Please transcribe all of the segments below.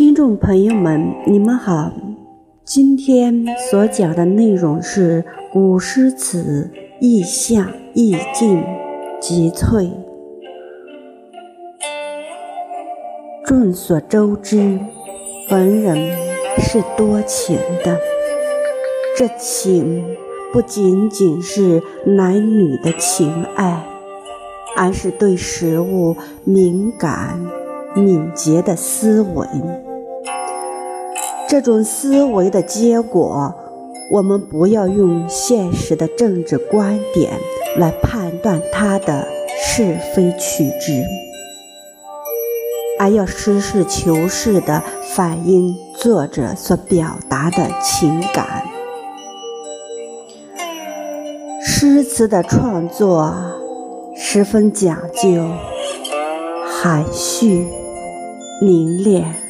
听众朋友们，你们好。今天所讲的内容是古诗词意象、意境集萃。众所周知，文人是多情的，这情不仅仅是男女的情爱，而是对事物敏感、敏捷的思维。这种思维的结果，我们不要用现实的政治观点来判断它的是非曲直，而要实事求是地反映作者所表达的情感。诗词的创作十分讲究含蓄、凝练。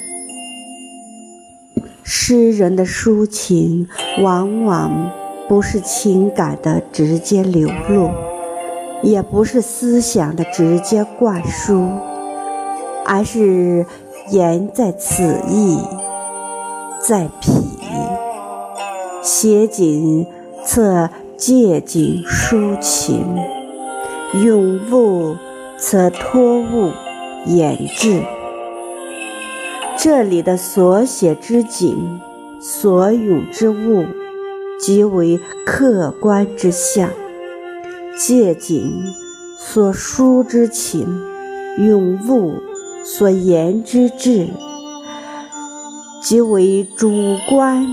诗人的抒情往往不是情感的直接流露，也不是思想的直接灌输，而是言在此意，在彼，写景则借景抒情，咏物则托物言志。这里的所写之景，所咏之物，即为客观之象；借景所抒之情，咏物所言之志，即为主观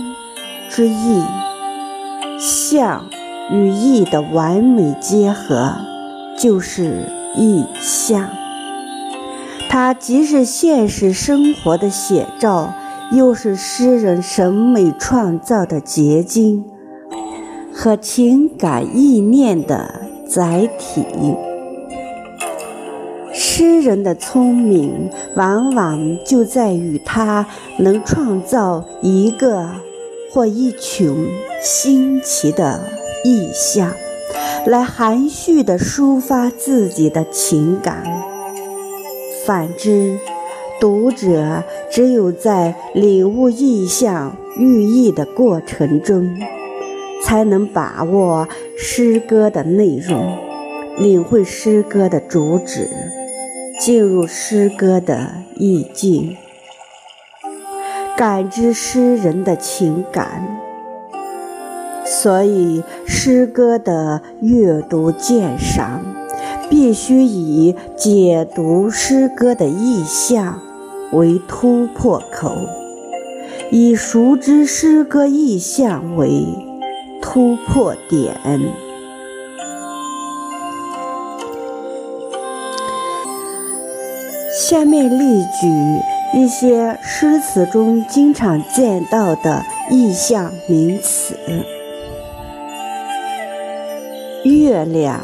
之意。象与意的完美结合，就是意象。它既是现实生活的写照，又是诗人审美创造的结晶和情感意念的载体。诗人的聪明，往往就在于他能创造一个或一群新奇的意象，来含蓄地抒发自己的情感。反之，读者只有在领悟意象寓意的过程中，才能把握诗歌的内容，领会诗歌的主旨，进入诗歌的意境，感知诗人的情感。所以，诗歌的阅读鉴赏。必须以解读诗歌的意象为突破口，以熟知诗歌意象为突破点。下面例举一些诗词中经常见到的意象名词：月亮。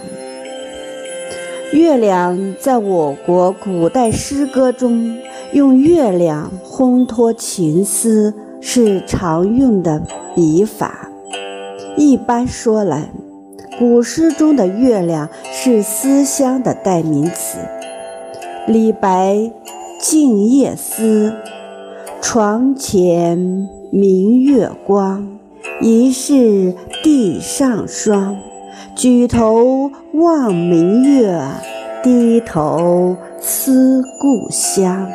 月亮在我国古代诗歌中，用月亮烘托情思是常用的笔法。一般说来，古诗中的月亮是思乡的代名词。李白《静夜思》：床前明月光，疑是地上霜。举头望明月，低头思故乡。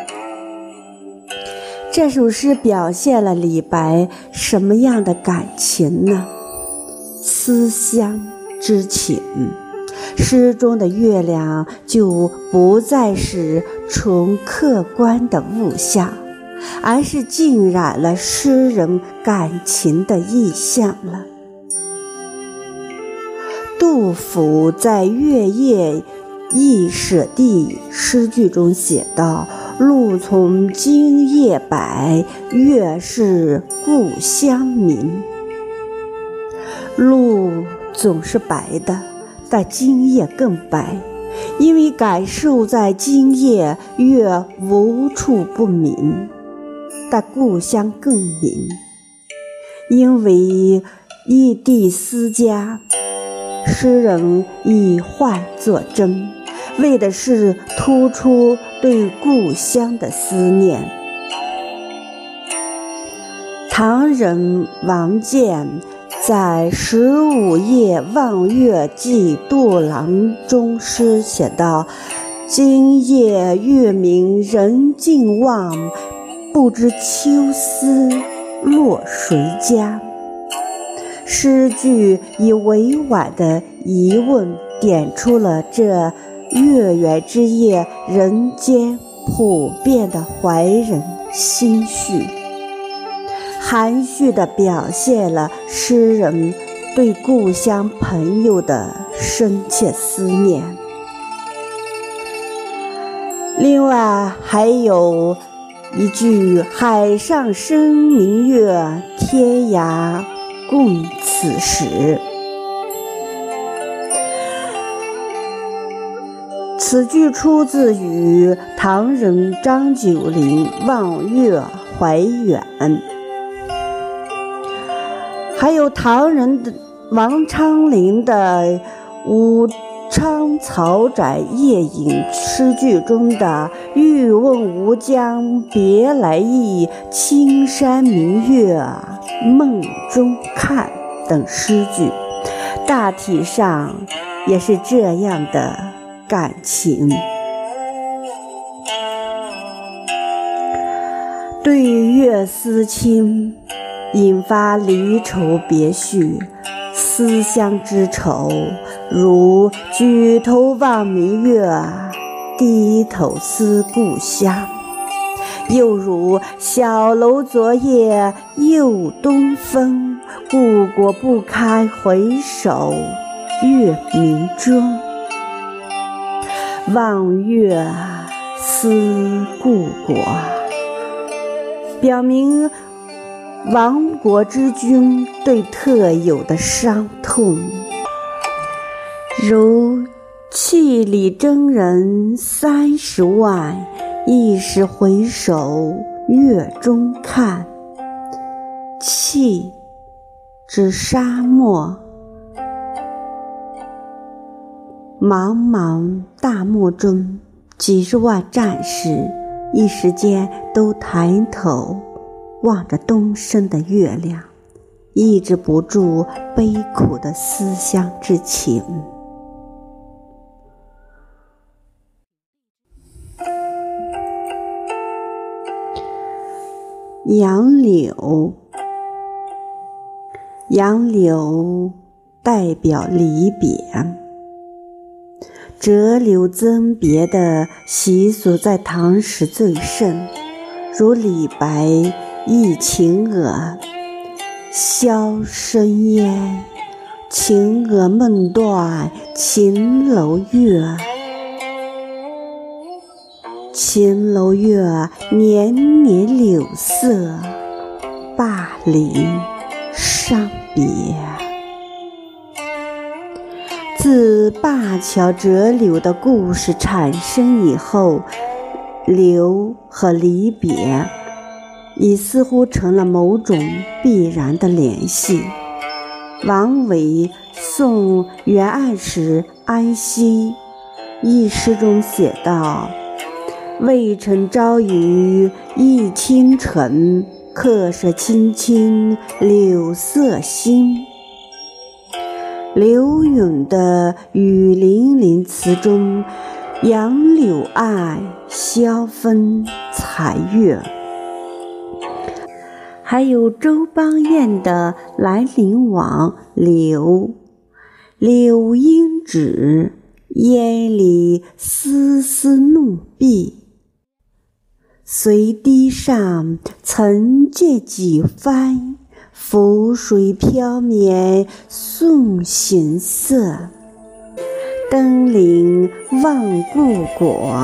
这首诗表现了李白什么样的感情呢？思乡之情。诗中的月亮就不再是纯客观的物象，而是浸染了诗人感情的意象了。杜甫在《月夜忆舍弟》诗句中写道：“露从今夜白，月是故乡明。”露总是白的，但今夜更白，因为感受在今夜月无处不明，但故乡更明，因为异地思家。诗人以幻作真，为的是突出对故乡的思念。唐人王建在《十五夜望月寄杜郎》中诗写道：“今夜月明人尽望，不知秋思落谁家。”诗句以委婉的疑问点出了这月圆之夜人间普遍的怀人心绪，含蓄地表现了诗人对故乡朋友的深切思念。另外还有一句“海上生明月，天涯共此时”。此句出自于唐人张九龄《望月怀远》，还有唐人的王昌龄的《五昌草宅夜饮》诗句中的“欲问吴江别来意，青山明月梦中看”等诗句，大体上也是这样的。感情，对月思亲，引发离愁别绪，思乡之愁，如举头望明月，低头思故乡；又如小楼昨夜又东风，故国不堪回首月明中。望月思故国，表明亡国之君对特有的伤痛。如气里征人三十万，一时回首月中看。气指沙漠。茫茫大漠中，几十万战士一时间都抬头望着东升的月亮，抑制不住悲苦的思乡之情。杨柳，杨柳代表离别。折柳赠别的习俗在唐时最盛，如李白忆秦娥：“箫声咽，秦娥梦断秦楼月。秦楼月，年年柳色，灞陵伤别。”自灞桥折柳的故事产生以后，柳和离别已似乎成了某种必然的联系。王维送元爱时安西一诗中写道：“渭城朝雨浥轻尘，客舍青青柳色新。”柳永的雨霖铃词中，杨柳爱，晓风残月；还有周邦彦的《兰陵王》柳，柳阴止，烟里丝丝怒碧。随堤上曾见几番。浮水飘绵送行色，登临望故国。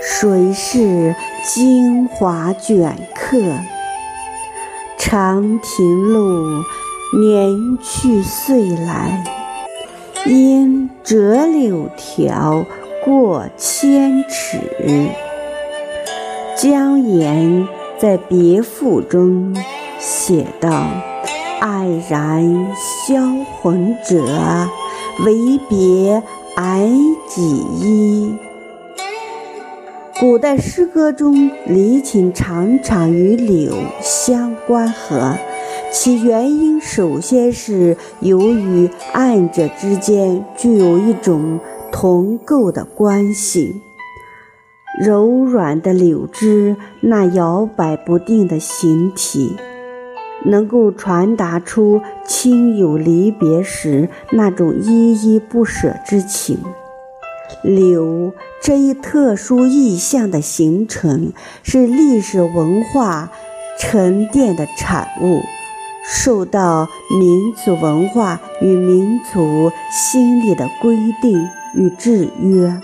谁是京华卷客？长亭路，年去岁来。应折柳条过千尺。姜岩在别赋中。写道：“黯然销魂者，唯别矮几衣。古代诗歌中，离情常常与柳相关合，其原因首先是由于二者之间具有一种同构的关系。柔软的柳枝，那摇摆不定的形体，能够传达出亲友离别时那种依依不舍之情。柳这一特殊意象的形成，是历史文化沉淀的产物，受到民族文化与民族心理的规定与制约。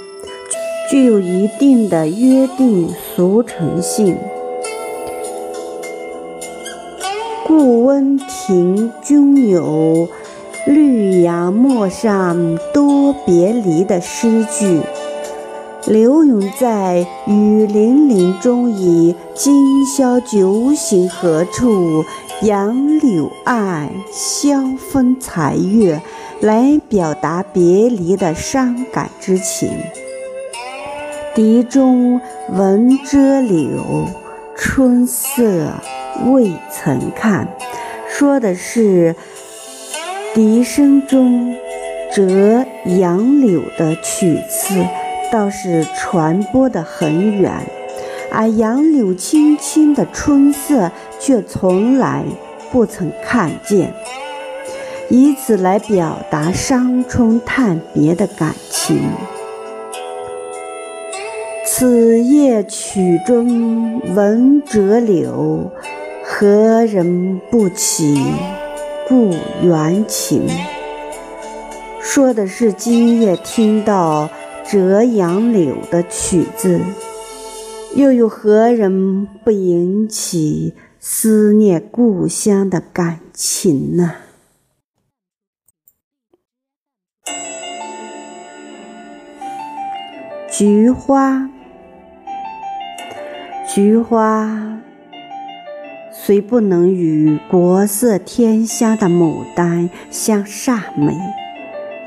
具有一定的约定俗成性。故温庭筠有“绿杨陌上多别离”的诗句。柳永在《雨霖铃》中以“今宵酒醒何处？杨柳岸，晓风残月”来表达别离的伤感之情。笛中闻折柳，春色未曾看，说的是笛声中折杨柳的曲次，倒是传播的很远，而杨柳青青的春色却从来不曾看见，以此来表达伤春叹别的感情。此夜曲中闻折柳，何人不起故园情？说的是今夜听到折杨柳的曲子，又有何人不引起思念故乡的感情呢？菊花。菊花虽不能与国色天香的牡丹相煞美，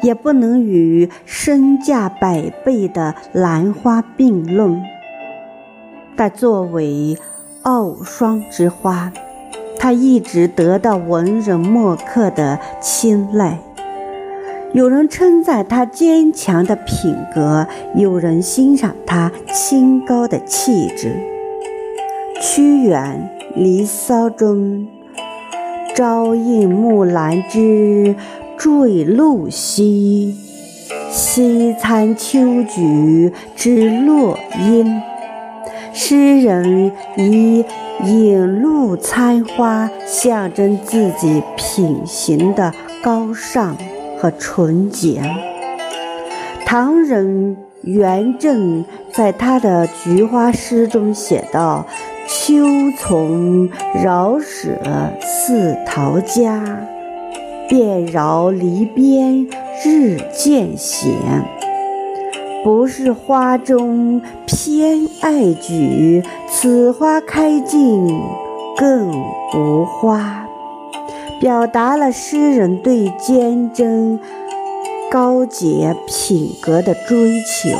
也不能与身价百倍的兰花并论，但作为傲霜之花，它一直得到文人墨客的青睐。有人称赞它坚强的品格，有人欣赏它清高的气质。屈原《离骚》中：“朝映木兰枝，坠露兮。夕餐秋菊之落英。”诗人以引露餐花，象征自己品行的高尚和纯洁。唐人元稹在他的《菊花》诗中写道。秋从饶舍似陶家，遍绕篱边日渐闲。不是花中偏爱菊，此花开尽更无花。表达了诗人对坚贞、高洁品格的追求。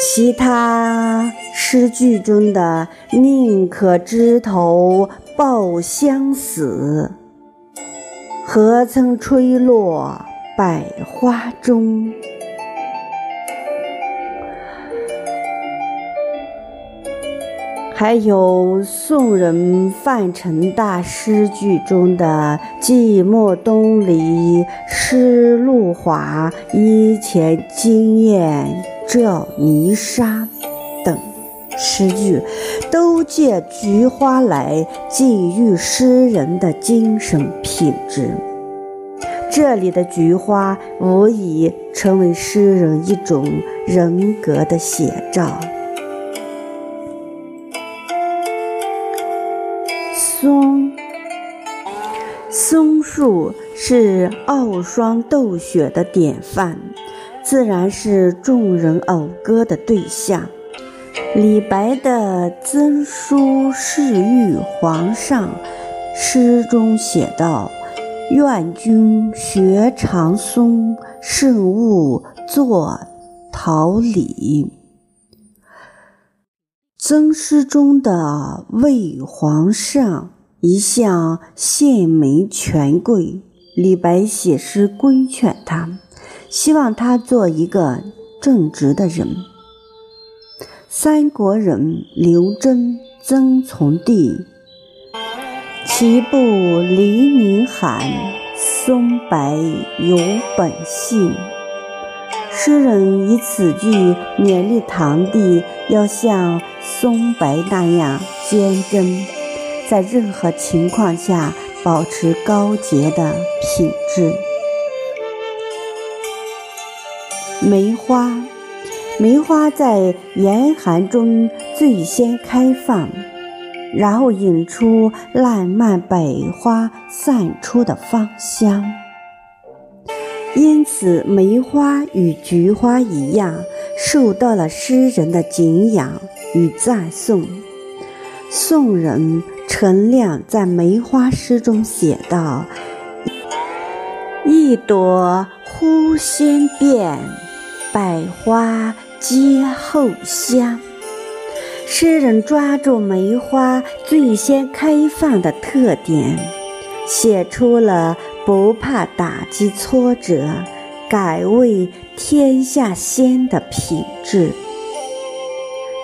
其他。诗句中的“宁可枝头抱香死，何曾吹落百花中”，还有宋人范成大诗句中的“寂寞东篱湿露华，衣前惊艳照泥沙”。诗句都借菊花来寄喻诗人的精神品质。这里的菊花无疑成为诗人一种人格的写照。松，松树是傲霜斗雪的典范，自然是众人讴歌的对象。李白的赠书侍御皇上诗中写道：“愿君学长松，慎勿作桃李。”曾诗中的魏皇上一向献媚权贵，李白写诗规劝他，希望他做一个正直的人。三国人刘桢、曾从弟，其部黎民罕，松柏有本性。诗人以此句勉励堂弟要像松柏那样坚贞，在任何情况下保持高洁的品质。梅花，梅花在严寒中最先开放，然后引出烂漫百花散出的芳香。因此，梅花与菊花一样，受到了诗人的敬仰与赞颂。宋人陈亮在梅花诗中写道：“一朵忽先变，百花皆后香。”诗人抓住梅花最先开放的特点，写出了。不怕打击挫折，敢为天下先的品质，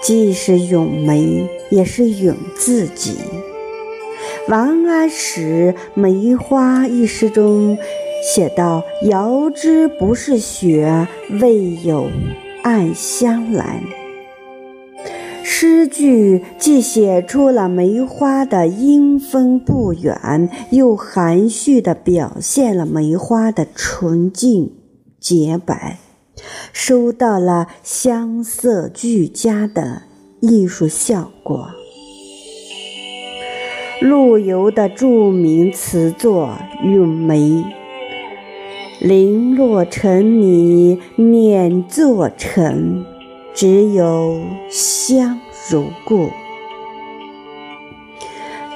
既是咏梅，也是咏自己。王安石《梅花》一诗中写道：“遥知不是雪，为有暗香来。”诗句既写出了梅花的阴风不远，又含蓄地表现了梅花的纯净洁白，收到了香色俱佳的艺术效果。陆游的著名词作《咏梅》：“零落成泥碾作尘。”只有香如故，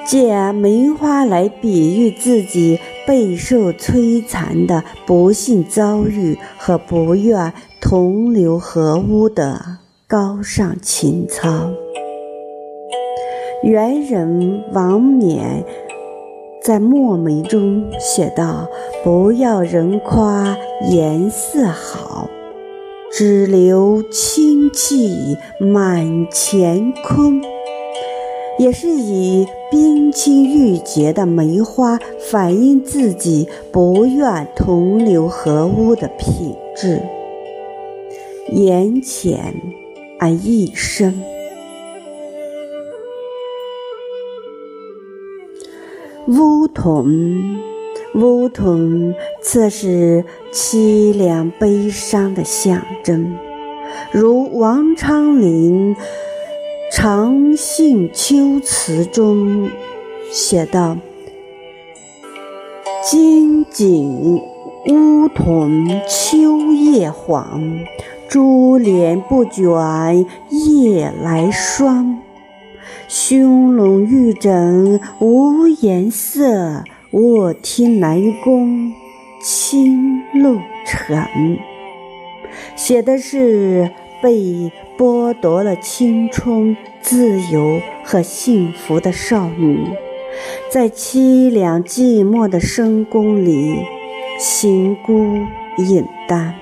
借梅花来比喻自己备受摧残的不幸遭遇和不愿同流合污的高尚情操。元人王冕在《墨梅》中写道：“不要人夸颜色好。”只留清气满乾坤，也是以冰清玉洁的梅花反映自己不愿同流合污的品质，言浅而意深。梧桐。梧桐则是凄凉悲伤的象征，如王昌龄《长信秋词》中写道：“金井梧桐秋叶黄，珠帘不卷夜来霜。熏笼玉枕无颜色。”卧听南宫清露沉，写的是被剥夺了青春、自由和幸福的少女，在凄凉寂寞的深宫里，行孤影单，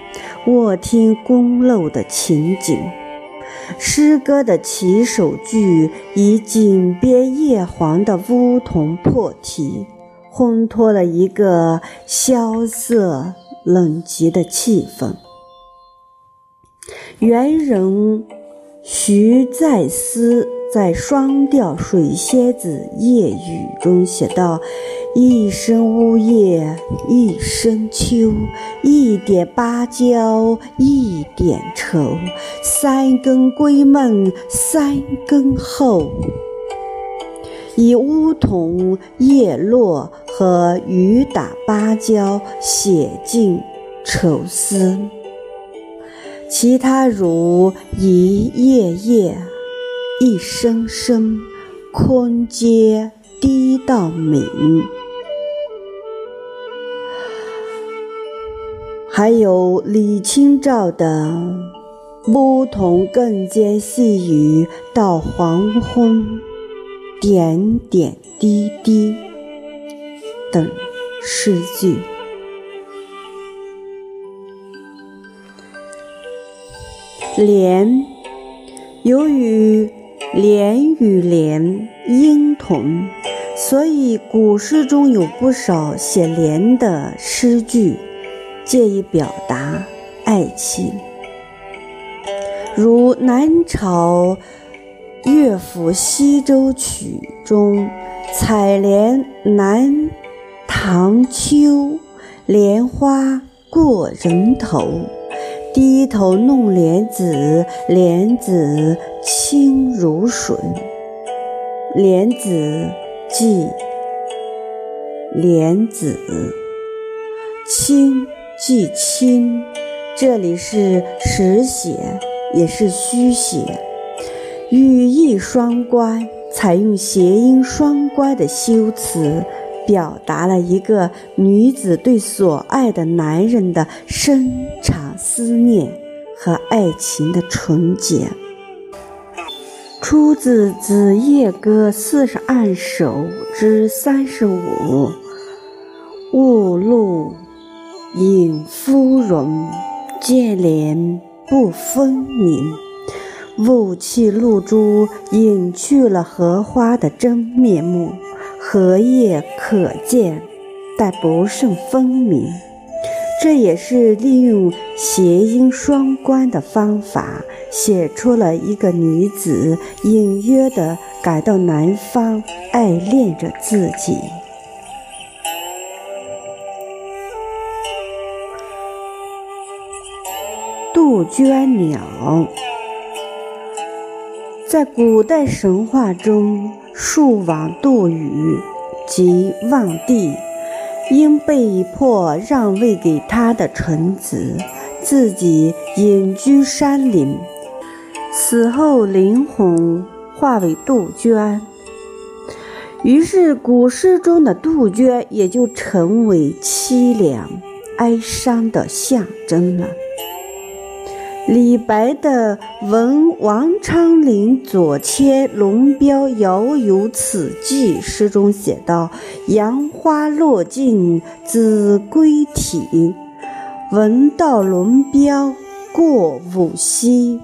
卧听宫漏的情景。诗歌的起首句以井边叶黄的梧桐破题。烘托了一个萧瑟冷寂的气氛。元人徐再思在《双调水蝎子夜雨》中写道：“一声呜咽一声秋，一点芭蕉一点愁，三更归梦三更后。”以梧桐叶落和雨打芭蕉写尽愁思，其他如一夜夜、一声声，空阶低到敏。还有李清照的牧童更兼细雨到黄昏，点点滴滴等诗句。连，由于连与连音同，所以古诗中有不少写连的诗句，借以表达爱情。如南朝乐府《西洲曲》中“采莲南塘秋，莲花过人头。”低头弄莲子，莲子清如水。莲子即莲子，清即清。这里是实写，也是虚写，语义双关，采用谐音双关的修辞。表达了一个女子对所爱的男人的深长思念和爱情的纯洁，出自《子夜歌》四十二首之三十五。雾露隐芙蓉，见莲不分明。雾气露珠隐去了荷花的真面目。荷叶可见，但不甚分明。这也是利用谐音双关的方法，写出了一个女子隐约的感到男方爱恋着自己。杜鹃鸟，在古代神话中。树王杜宇即望帝，因被迫让位给他的臣子，自己隐居山林，死后灵魂化为杜鹃，于是古诗中的杜鹃也就成为凄凉哀伤的象征了。李白的《闻王昌龄左迁龙标遥游此寄》诗中写道：“杨花落尽子规啼，闻道龙标过五溪。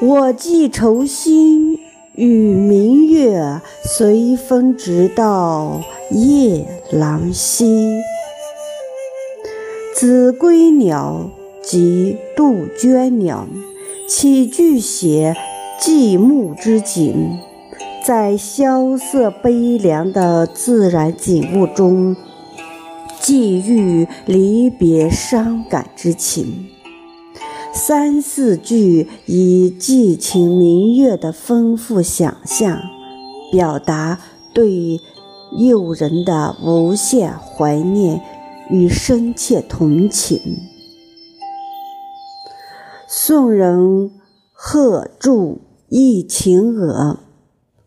我寄愁心与明月，随风直到夜郎西。”子规鸟。即杜鹃鸟，起句写寂寞之景，在萧瑟悲凉的自然景物中，寄寓离别伤感之情。三四句以寄情明月的丰富想象，表达对友人的无限怀念与深切同情。宋人贺铸《忆秦娥》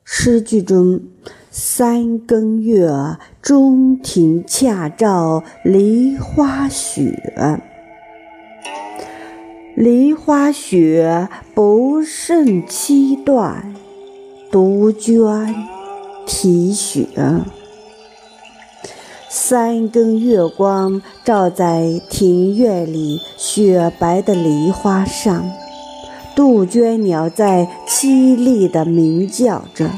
诗句中：“三更月，中庭恰照梨花雪。梨花雪不胜凄断，杜鹃啼血。”三更月光照在庭院里雪白的梨花上，杜鹃鸟在凄厉地鸣叫着，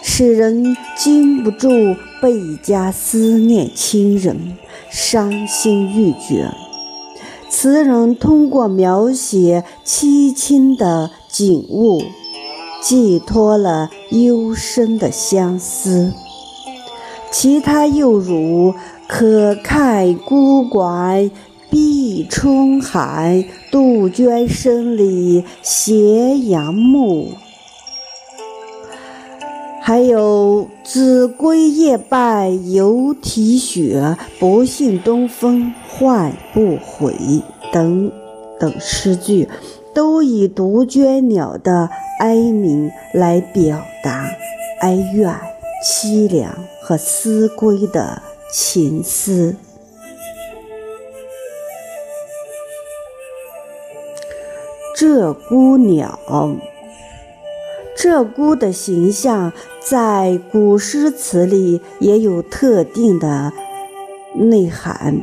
使人禁不住倍加思念亲人，伤心欲绝。词人通过描写凄清的景物，寄托了幽深的相思。其他又如“可看孤馆闭春寒，杜鹃声里斜阳暮”，还有“子规夜半犹啼血，不信东风唤不回”等等诗句，都以杜鹃鸟的哀鸣来表达哀怨、凄凉。和思归的情思。鹧鸪鸟。鹧鸪的形象在古诗词里也有特定的内涵。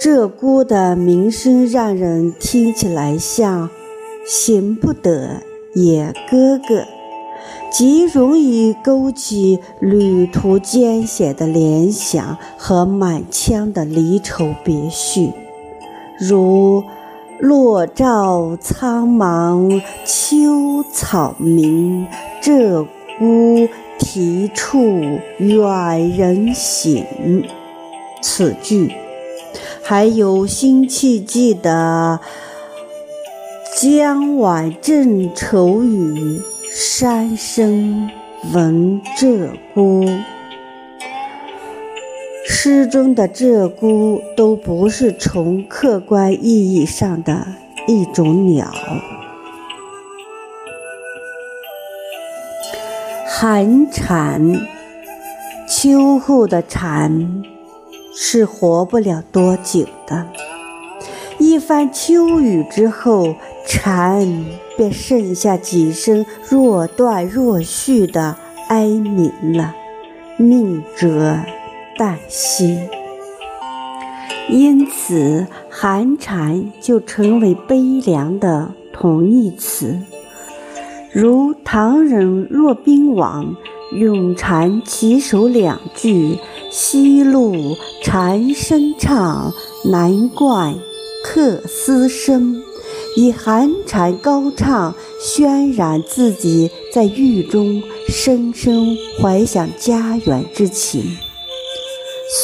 鹧鸪的鸣声让人听起来像“行不得也哥哥”，极容易勾起旅途艰险的联想和满腔的离愁别绪，如。落照苍茫，秋草明。鹧鸪啼处远人行。此句还有辛弃疾的“江晚正愁语，山声闻鹧鸪”。诗中的鹧鸪都不是从客观意义上的一种鸟。寒蝉，秋后的蝉是活不了多久的。一番秋雨之后，蝉便剩下几声若断若续的哀鸣了，命者。旦夕，因此寒蝉就成为悲凉的同义词。如唐人骆宾王《咏蝉其首》两句：“西路蝉声唱，南冠客思声。”以寒蝉高唱，渲染自己在狱中深深怀想家园之情。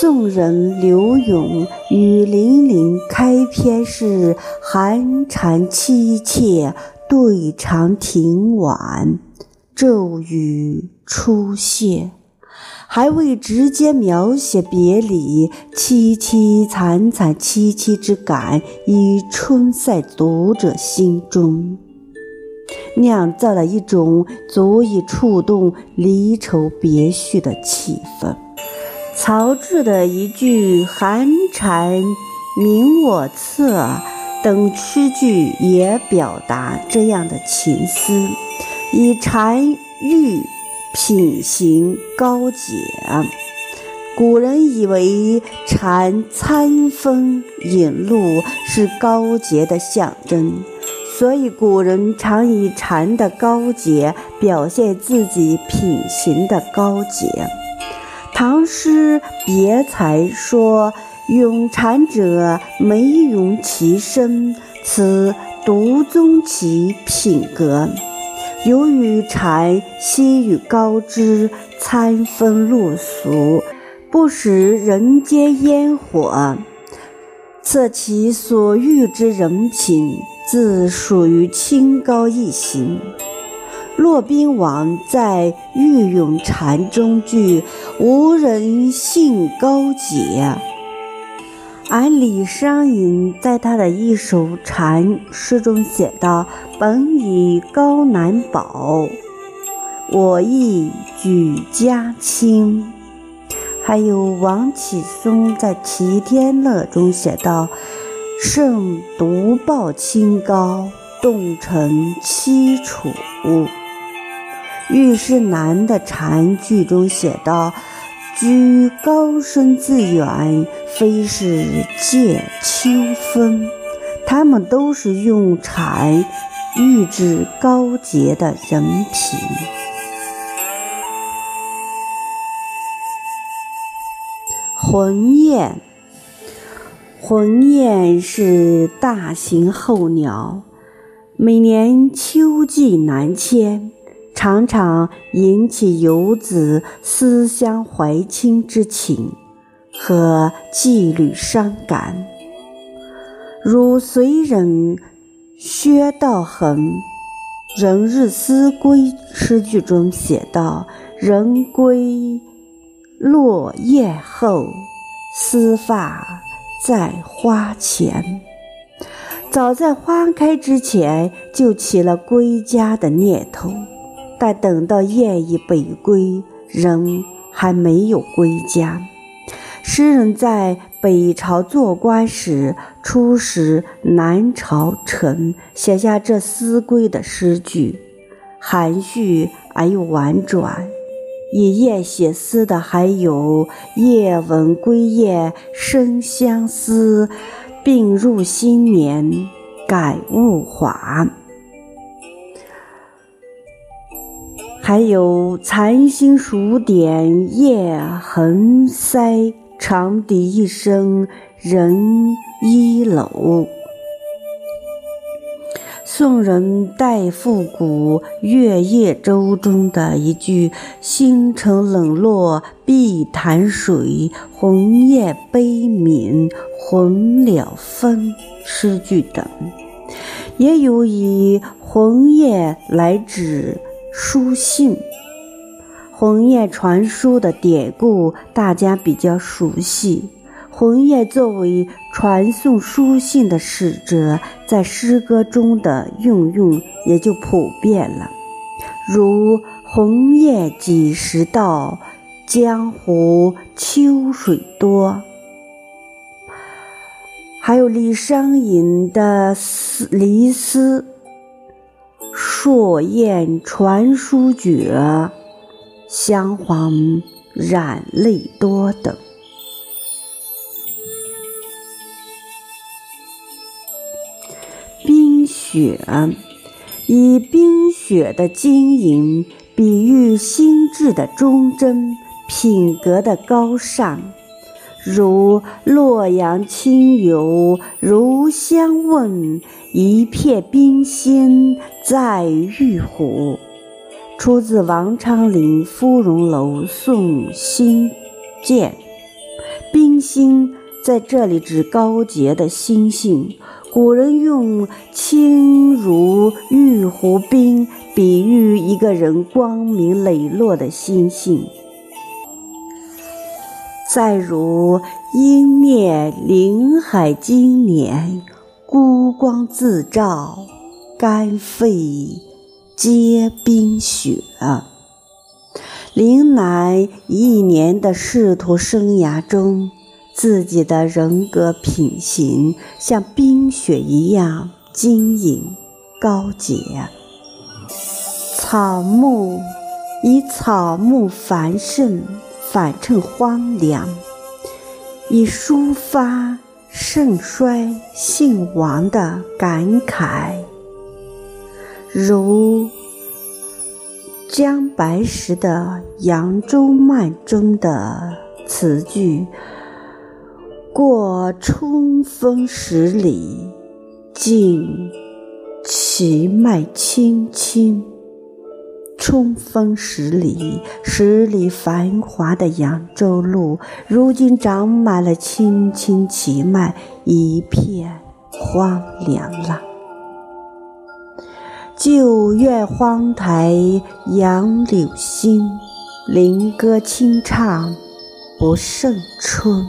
宋人刘永《雨霖铃》开篇是“寒蝉凄切，对长亭晚，骤雨初歇”，还未直接描写别离，凄凄惨惨戚戚之感已春在读者心中，酿造了一种足以触动离愁别绪的气氛。曹植的一句“寒蝉鸣我侧”等诗句也表达这样的情思，以蝉喻品行高洁。古人以为蝉餐风饮露是高洁的象征，所以古人常以蝉的高洁表现自己品行的高洁。唐诗别裁说：“咏蝉者，美咏其声，此独宗其品格。由于蝉息于高枝，餐风露宿，不食人间烟火，测其所欲之人品，自属于清高一行。”骆宾王在《御咏蝉》中句“无人性高洁”，而李商隐在他的一首禅诗中写道：“本以高难保，我亦举家亲。”还有王启松在《齐天乐》中写道：“胜独抱清高，动成凄楚。”遇是南的蝉句中写道：“居高声自远，非是借秋风。”他们都是用蝉喻指高洁的人品。鸿雁，鸿雁是大型候鸟，每年秋季南迁。常常引起游子思乡怀亲之情和羁旅伤感。如隋人薛道衡《人日思归》诗句中写道：“人归落雁后，思发在花前。”早在花开之前，就起了归家的念头。但等到雁已北归，人还没有归家。诗人在北朝做官时，出使南朝陈，写下这思归的诗句，含蓄而又婉转。以夜写思的还有“夜闻归雁生相思，病入新年感物华”，还有“残星数点夜横塞，长笛一声人依楼”。宋人戴复古《月夜舟》中的一句“星辰冷落碧潭水，红叶悲悯红了风”诗句等，也有以红叶来指书信。红叶传书的典故，大家比较熟悉。红叶作为传送书信的使者，在诗歌中的运用也就普遍了，如“红叶几时到，江湖秋水多”，还有李商隐的《思离思》“朔雁传书绝，香黄染泪多”等。冰雪，以冰雪的晶莹比喻心智的忠贞、品格的高尚，如洛阳亲友如相问，一片冰心在玉壶。出自王昌龄《芙蓉楼送辛渐》。冰心在这里指高洁的心性。古人用清如玉壶冰比喻一个人光明磊落的心性。再如“鹰灭林海经年，孤光自照，肝肺皆冰雪”。林南一年的仕途生涯中。自己的人格品行像冰雪一样晶莹高洁，草木以草木繁盛反衬荒凉，以抒发盛衰兴亡的感慨，如江白石的《扬州慢》中的词句。过春风十里，尽其脉青青。春风十里，十里繁华的扬州路，如今长满了青青奇脉，一片荒凉了。旧院荒台杨柳新，林歌清唱不胜春。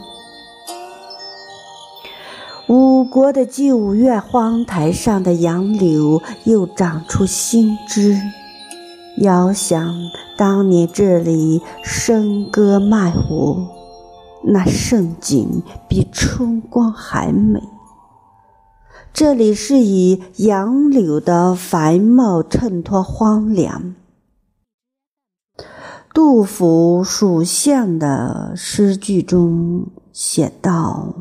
五国的旧院荒台上的杨柳又长出新枝，遥想当年这里笙歌曼舞，那盛景比春光还美。这里是以杨柳的繁茂衬托荒凉。杜甫《蜀相》的诗句中写道。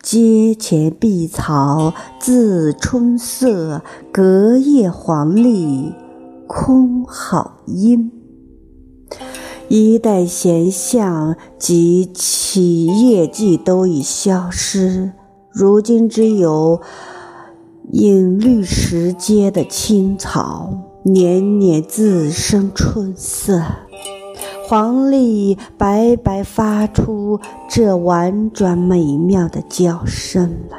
阶前碧草自春色，隔叶黄鹂空好音。一代闲相及其业迹都已消失，如今只有隐绿石阶的青草，年年自生春色。黄鹂白白发出这婉转美妙的叫声了。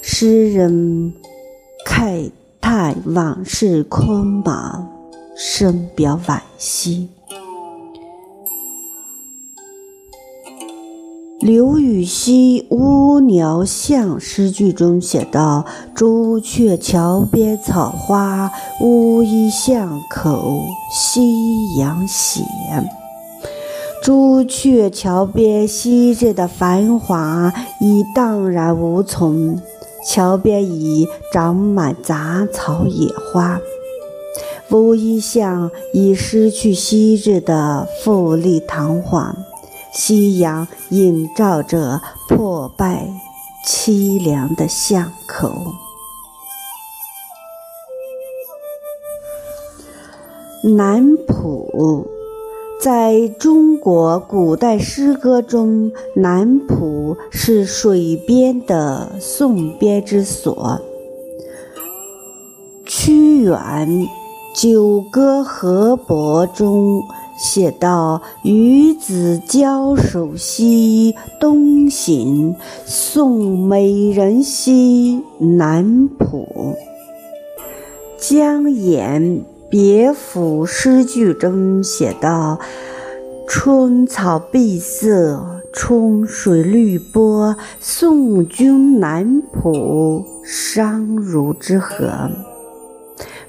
诗人慨叹往事空茫，深表惋惜。刘禹锡《乌鸟巷》诗句中写道：“朱雀桥边草花，乌衣巷口夕阳斜。”朱雀桥边昔日的繁华已荡然无存，桥边已长满杂草野花，乌衣巷已失去昔日的富丽堂皇，夕阳映照着破败凄凉的巷口。南浦。在中国古代诗歌中，南浦是水边的送别之所。屈原《九歌·河伯》中写道：“与子交手兮东行，送美人兮南浦。”江淹。别府诗句中写道：“春草碧色，春水绿波，送君南浦，商如之河。”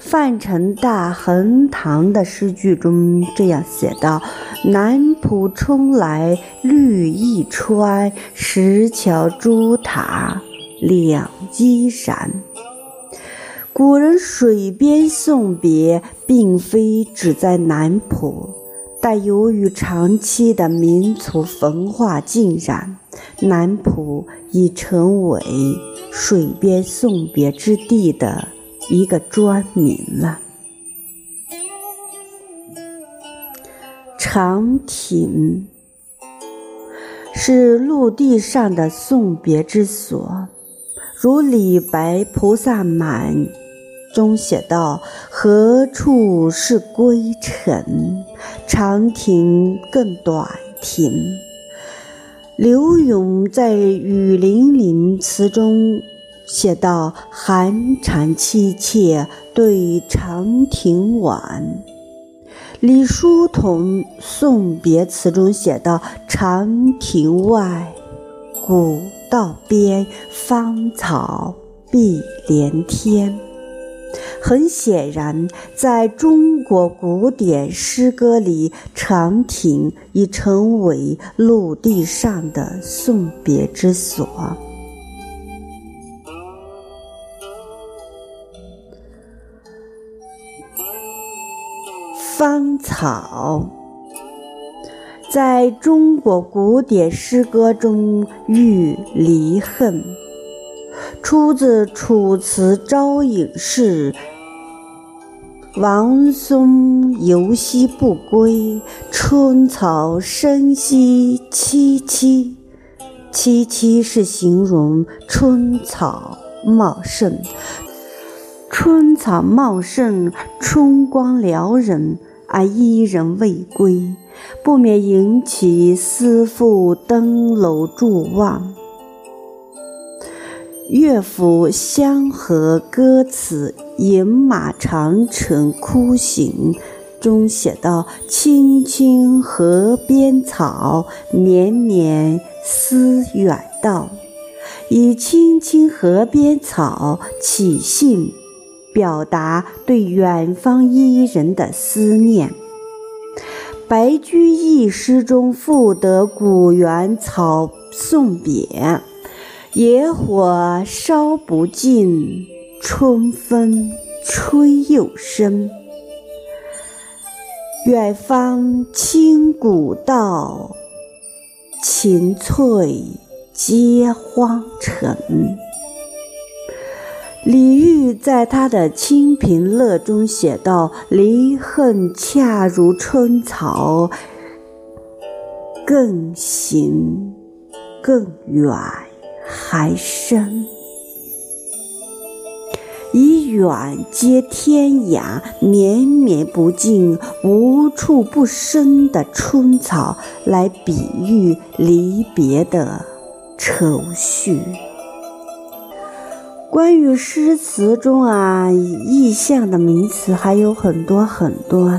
范成大横塘的诗句中这样写道：“南浦春来绿意川，石桥朱塔两依然。”古人水边送别，并非只在南浦，但由于长期的民族文化浸染，南浦已成为水边送别之地的一个专名了。长亭是陆地上的送别之所，如李白《菩萨蛮》。中写道：“何处是归程？长亭更短亭。”柳永在《雨霖铃》词中写道：“寒蝉凄切对长亭晚。”李叔同送别词中写道：“长亭外，古道边，芳草碧连天。”很显然，在中国古典诗歌里，长亭已成为陆地上的送别之所。芳草在中国古典诗歌中寓离恨，出自《楚辞·招隐士》。王孙游兮不归，春草生兮萋萋。萋萋是形容春草茂盛，春草茂盛，春光撩人，而伊人未归，不免引起思妇登楼伫望。乐府《相和歌词·饮马长城哭行》中写道：“青青河边草，绵绵思远道。”以“青青河边草”起兴，表达对远方伊人的思念。白居易诗中赋得古原草送别。野火烧不尽，春风吹又生。远芳侵古道，晴翠接荒城。李煜在他的《清平乐》中写道：“离恨恰如春草，更行更远。”还深，以远接天涯、绵绵不尽、无处不生的春草来比喻离别的愁绪。关于诗词中啊意象的名词还有很多很多，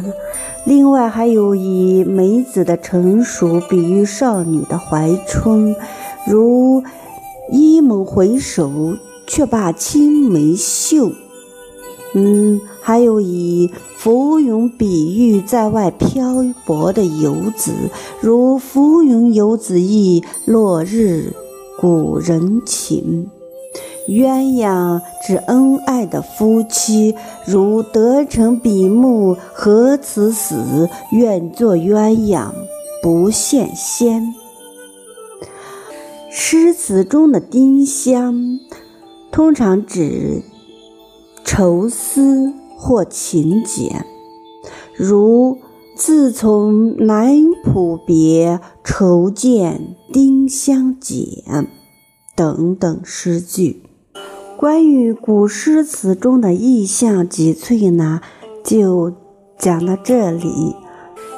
另外还有以梅子的成熟比喻少女的怀春，如。一猛回首，却把青梅嗅；嗯，还有以浮云比喻在外漂泊的游子，如“浮云游子意，落日故人情”；鸳鸯指恩爱的夫妻，如“得成比目何辞死，愿作鸳鸯不羡仙”。诗词中的丁香，通常指。愁思或情结，如“自从南浦别，愁见丁香减”等等诗句。关于古诗词中的意象及萃呢，就讲到这里。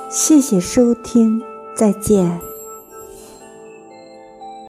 谢谢收听，再见。